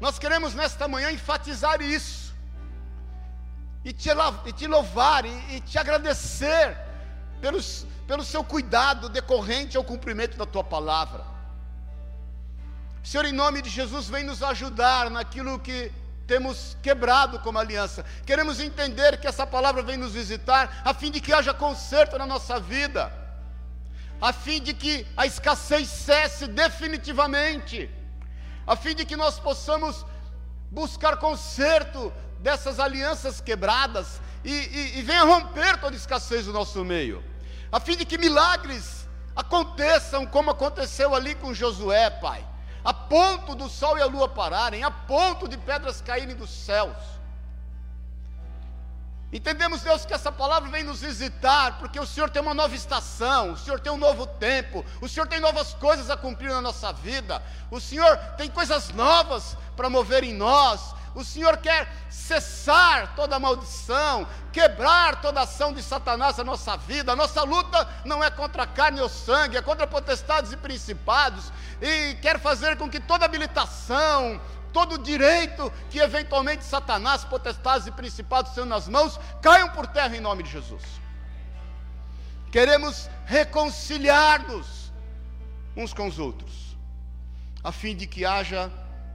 Nós queremos nesta manhã enfatizar isso, e te, e te louvar, e, e te agradecer pelos, pelo seu cuidado decorrente ao cumprimento da tua palavra. Senhor, em nome de Jesus, vem nos ajudar naquilo que temos quebrado como aliança. Queremos entender que essa palavra vem nos visitar a fim de que haja conserto na nossa vida, a fim de que a escassez cesse definitivamente, a fim de que nós possamos buscar conserto dessas alianças quebradas e, e, e venha romper toda escassez do nosso meio, a fim de que milagres aconteçam como aconteceu ali com Josué, Pai a ponto do sol e a lua pararem, a ponto de pedras caírem dos céus. Entendemos, Deus, que essa palavra vem nos visitar, porque o Senhor tem uma nova estação, o Senhor tem um novo tempo, o Senhor tem novas coisas a cumprir na nossa vida, o Senhor tem coisas novas para mover em nós, o Senhor quer cessar toda maldição, quebrar toda ação de Satanás na nossa vida. A nossa luta não é contra carne ou sangue, é contra potestades e principados, e quer fazer com que toda habilitação, todo direito que eventualmente Satanás, potestades e principados tenham nas mãos, caiam por terra em nome de Jesus. Queremos reconciliar-nos uns com os outros, a fim de que haja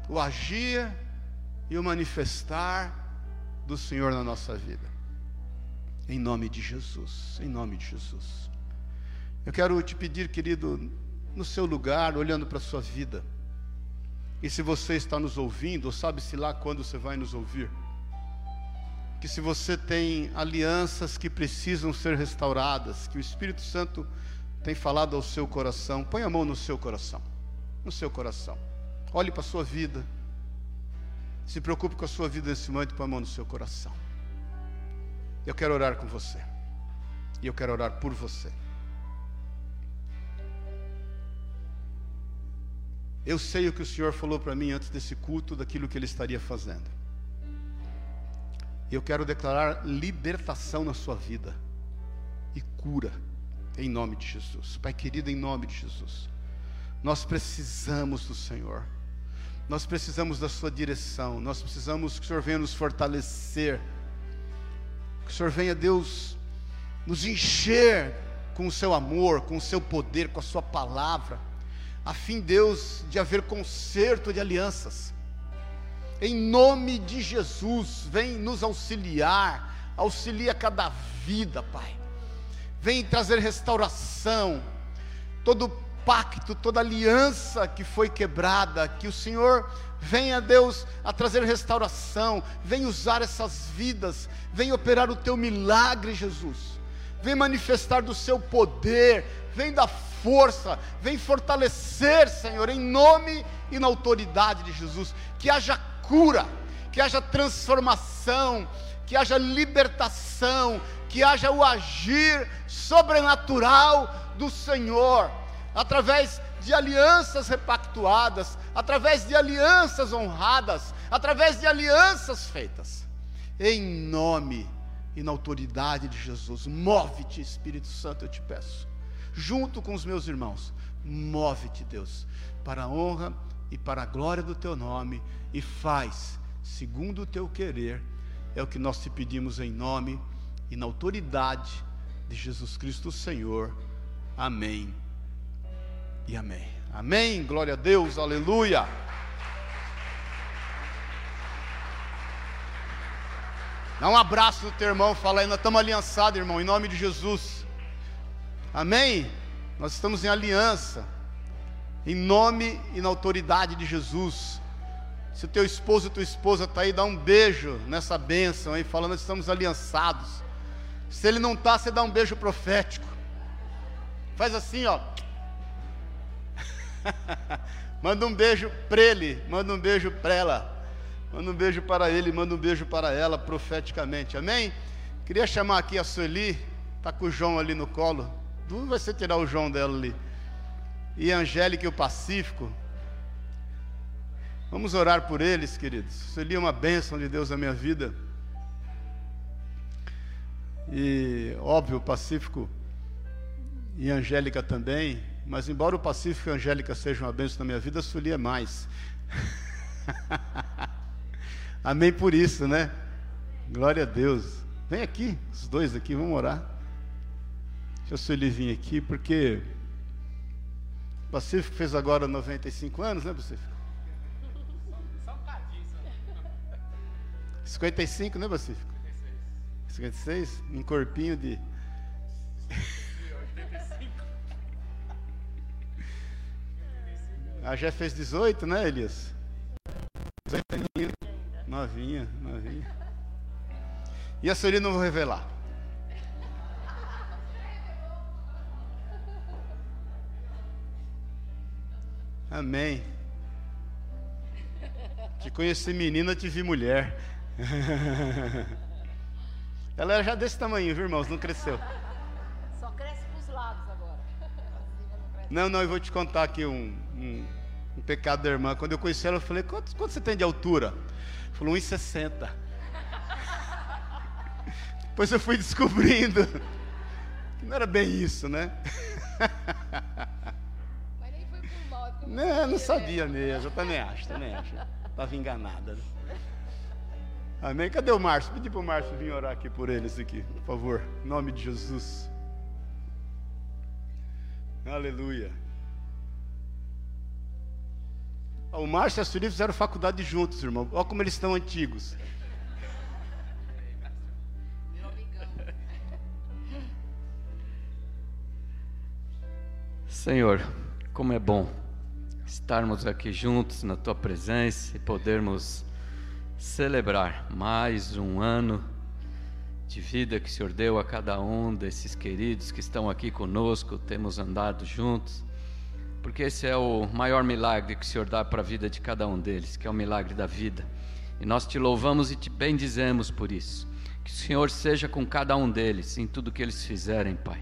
o agir e o manifestar do Senhor na nossa vida. Em nome de Jesus, em nome de Jesus. Eu quero te pedir, querido, no seu lugar, olhando para a sua vida, e se você está nos ouvindo, ou sabe-se lá quando você vai nos ouvir, que se você tem alianças que precisam ser restauradas, que o Espírito Santo tem falado ao seu coração, põe a mão no seu coração, no seu coração. Olhe para a sua vida. Se preocupe com a sua vida nesse momento, põe a mão no seu coração. Eu quero orar com você. E eu quero orar por você. Eu sei o que o Senhor falou para mim antes desse culto, daquilo que Ele estaria fazendo. Eu quero declarar libertação na sua vida e cura, em nome de Jesus. Pai querido, em nome de Jesus. Nós precisamos do Senhor, nós precisamos da Sua direção, nós precisamos que o Senhor venha nos fortalecer, que o Senhor venha, Deus, nos encher com o Seu amor, com o Seu poder, com a Sua palavra, a fim, Deus, de haver conserto de alianças em nome de Jesus, vem nos auxiliar, auxilia cada vida, Pai. Vem trazer restauração, todo pacto, toda aliança que foi quebrada, que o Senhor venha, Deus, a trazer restauração, vem usar essas vidas, vem operar o teu milagre, Jesus. Vem manifestar do seu poder, vem da força, vem fortalecer, Senhor, em nome e na autoridade de Jesus. Que haja cura, que haja transformação, que haja libertação, que haja o agir sobrenatural do Senhor, através de alianças repactuadas, através de alianças honradas, através de alianças feitas, em nome e na autoridade de Jesus. Move-te, Espírito Santo, eu te peço, junto com os meus irmãos, move-te, Deus, para a honra e para a glória do teu nome e faz segundo o teu querer. É o que nós te pedimos em nome e na autoridade de Jesus Cristo, Senhor. Amém. E amém. Amém. Glória a Deus. Aleluia. Dá um abraço no teu irmão, fala aí, nós estamos aliançados, irmão, em nome de Jesus. Amém? Nós estamos em aliança, em nome e na autoridade de Jesus. Se o teu esposo ou tua esposa está aí, dá um beijo nessa bênção aí, falando que estamos aliançados. Se ele não está, você dá um beijo profético. Faz assim, ó. manda um beijo para ele, manda um beijo para ela. Manda um beijo para ele, manda um beijo para ela profeticamente. Amém? Queria chamar aqui a Sueli, tá com o João ali no colo. Tu vai ser tirar o João dela ali. E a Angélica e o Pacífico. Vamos orar por eles, queridos. Seria uma bênção de Deus na minha vida. E, óbvio, o Pacífico e Angélica também. Mas, embora o Pacífico e a Angélica sejam uma bênção na minha vida, a Sueli é mais. Amém por isso, né? Glória a Deus. Vem aqui, os dois aqui, vamos orar. Deixa a Sueli vir aqui, porque o Pacífico fez agora 95 anos, né, Pacífico? 55, né, Pacífico? 56. Um corpinho de. A já fez 18, né, Elias? 18 aninhos. Novinha, novinha. E a Sorina não vou revelar. Amém. Te conheci menina, te vi mulher. Ela era já desse tamanho, viu, irmãos? Não cresceu. Só cresce para os lados agora. Não, não, eu vou te contar aqui um, um, um, pecado da irmã. Quando eu conheci ela, eu falei: quanto, quanto você tem de altura? Falou: 1,60. Depois eu fui descobrindo que não era bem isso, né? Mas nem foi por mal. é porque eu Não, não sabia, sabia né? mesmo, eu também acho, também acho. Estava enganada. né? Amém? Cadê o Márcio? Pedi para o Márcio vir orar aqui por eles aqui, por favor. Em nome de Jesus. Aleluia. O Márcio e a Sueli fizeram faculdade juntos, irmão. Olha como eles estão antigos. Senhor, como é bom estarmos aqui juntos na tua presença e podermos celebrar mais um ano de vida que o Senhor deu a cada um desses queridos que estão aqui conosco, temos andado juntos, porque esse é o maior milagre que o Senhor dá para a vida de cada um deles, que é o milagre da vida. E nós te louvamos e te bendizemos por isso. Que o Senhor seja com cada um deles em tudo que eles fizerem, Pai.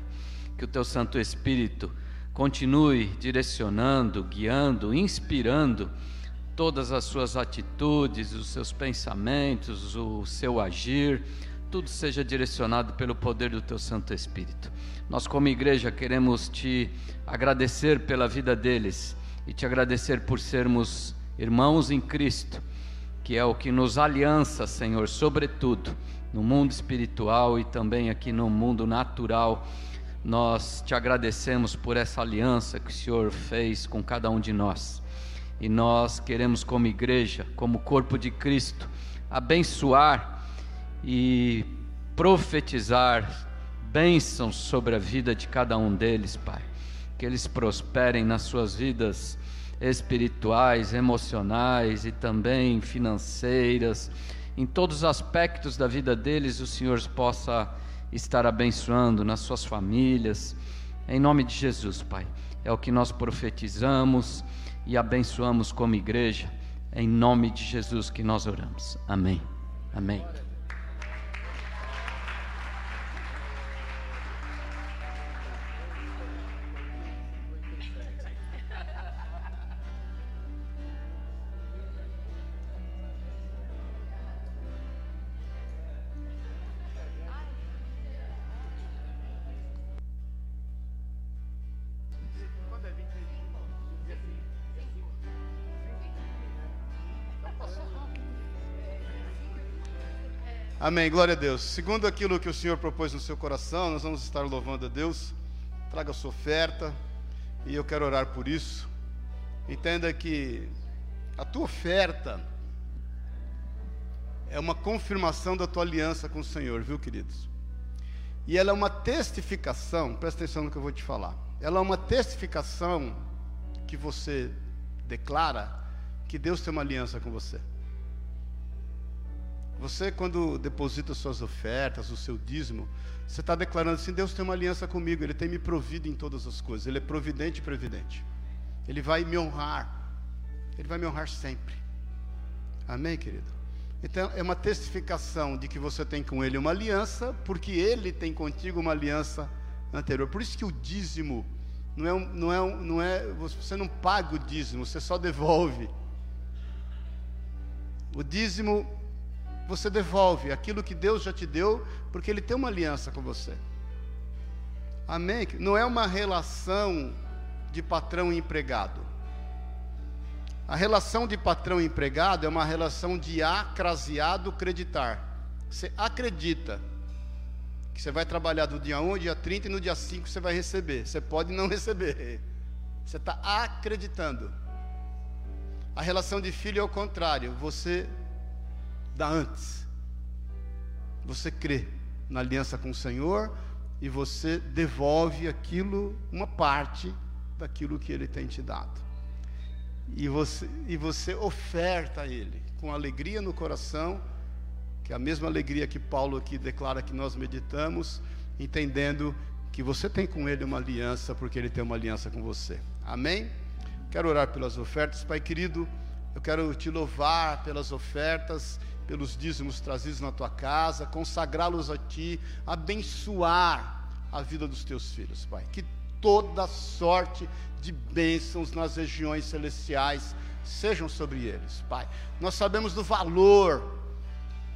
Que o teu Santo Espírito continue direcionando, guiando, inspirando todas as suas atitudes, os seus pensamentos, o seu agir tudo seja direcionado pelo poder do Teu Santo Espírito. Nós, como igreja, queremos te agradecer pela vida deles e te agradecer por sermos irmãos em Cristo, que é o que nos aliança, Senhor, sobretudo no mundo espiritual e também aqui no mundo natural. Nós te agradecemos por essa aliança que o Senhor fez com cada um de nós. E nós queremos, como igreja, como corpo de Cristo, abençoar e profetizar bênçãos sobre a vida de cada um deles, Pai. Que eles prosperem nas suas vidas espirituais, emocionais e também financeiras. Em todos os aspectos da vida deles, o Senhor possa estar abençoando nas suas famílias. Em nome de Jesus, Pai. É o que nós profetizamos e abençoamos como igreja. Em nome de Jesus que nós oramos. Amém. Amém. Amém, glória a Deus. Segundo aquilo que o Senhor propôs no seu coração, nós vamos estar louvando a Deus. Traga a sua oferta e eu quero orar por isso. Entenda que a tua oferta é uma confirmação da tua aliança com o Senhor, viu, queridos? E ela é uma testificação, presta atenção no que eu vou te falar. Ela é uma testificação que você declara que Deus tem uma aliança com você. Você, quando deposita suas ofertas, o seu dízimo, você está declarando assim: Deus tem uma aliança comigo, Ele tem me provido em todas as coisas, Ele é providente e previdente. Ele vai me honrar, Ele vai me honrar sempre. Amém, querido? Então, é uma testificação de que você tem com Ele uma aliança, porque Ele tem contigo uma aliança anterior. Por isso que o dízimo não é, não é, não é você não paga o dízimo, você só devolve. O dízimo você devolve aquilo que Deus já te deu, porque Ele tem uma aliança com você. Amém? Não é uma relação de patrão e empregado. A relação de patrão e empregado é uma relação de acraseado creditar. Você acredita que você vai trabalhar do dia 1 ao dia 30 e no dia 5 você vai receber. Você pode não receber. Você está acreditando. A relação de filho é o contrário. Você da antes. Você crê na aliança com o Senhor e você devolve aquilo, uma parte daquilo que Ele tem te dado. E você, e você oferta a Ele com alegria no coração, que é a mesma alegria que Paulo aqui declara que nós meditamos, entendendo que você tem com Ele uma aliança, porque Ele tem uma aliança com você. Amém? Quero orar pelas ofertas, Pai querido. Eu quero te louvar pelas ofertas pelos dízimos trazidos na tua casa, consagrá-los a ti, abençoar a vida dos teus filhos, Pai. Que toda sorte de bênçãos nas regiões celestiais sejam sobre eles, Pai. Nós sabemos do valor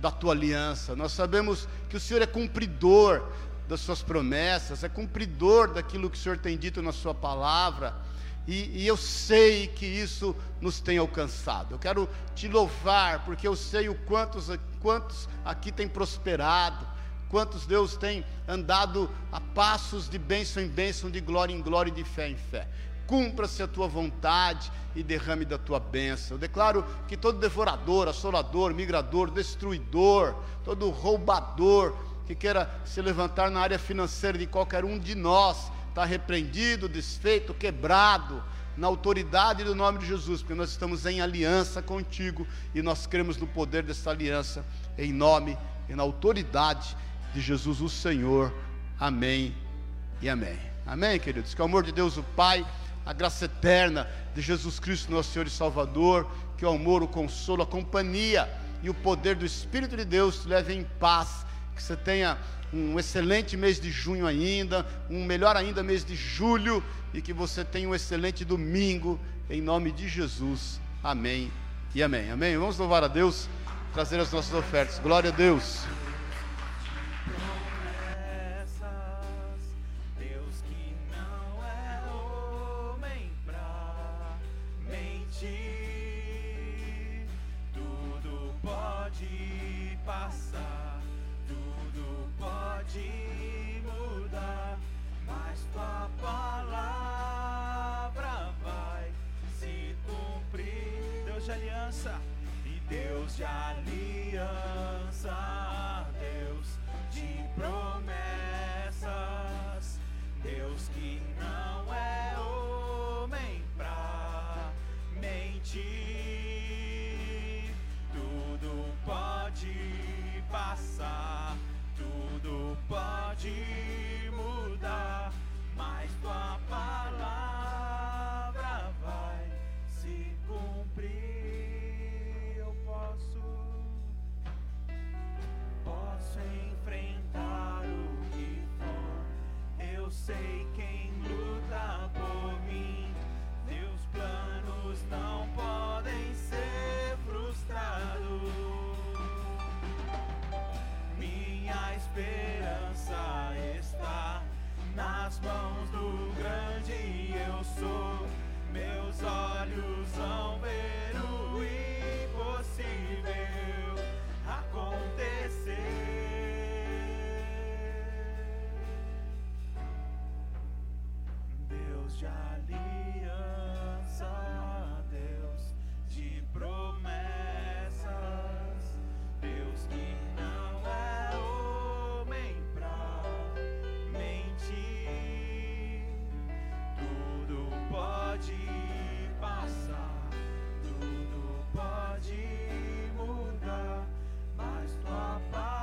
da tua aliança, nós sabemos que o Senhor é cumpridor das suas promessas, é cumpridor daquilo que o Senhor tem dito na sua palavra. E, e, eu sei que isso nos tem alcançado. Eu quero te louvar, porque eu sei o quantos, quantos aqui têm prosperado, quantos Deus tem andado a passos de bênção em bênção, de glória em glória e de fé em fé. Cumpra-se a tua vontade e derrame da tua bênção. Eu declaro que todo devorador, assolador, migrador, destruidor, todo roubador que queira se levantar na área financeira de qualquer um de nós, está repreendido, desfeito, quebrado, na autoridade do nome de Jesus, porque nós estamos em aliança contigo e nós cremos no poder dessa aliança, em nome e na autoridade de Jesus o Senhor. Amém e amém. Amém, queridos. Que o amor de Deus, o Pai, a graça eterna de Jesus Cristo, nosso Senhor e Salvador, que o amor, o consolo, a companhia e o poder do Espírito de Deus te leve em paz. Que você tenha um excelente mês de junho ainda, um melhor ainda mês de julho e que você tenha um excelente domingo, em nome de Jesus. Amém e amém. Amém. Vamos louvar a Deus, trazer as nossas ofertas. Glória a Deus. mas tua palavra vai se cumprir. Deus de aliança e Deus de aliança, Deus de promessas, Deus que não é homem pra mentir. Tudo pode passar, tudo pode mudar mas tua palavra vai se cumprir. Eu posso, posso enfrentar o que for. Eu sei quem luta por mim. Teus planos não podem ser frustrados. Minha esperança nas mãos do grande eu sou. Meus olhos vão ver o impossível acontecer. Deus de aliança, Deus de promessas. my.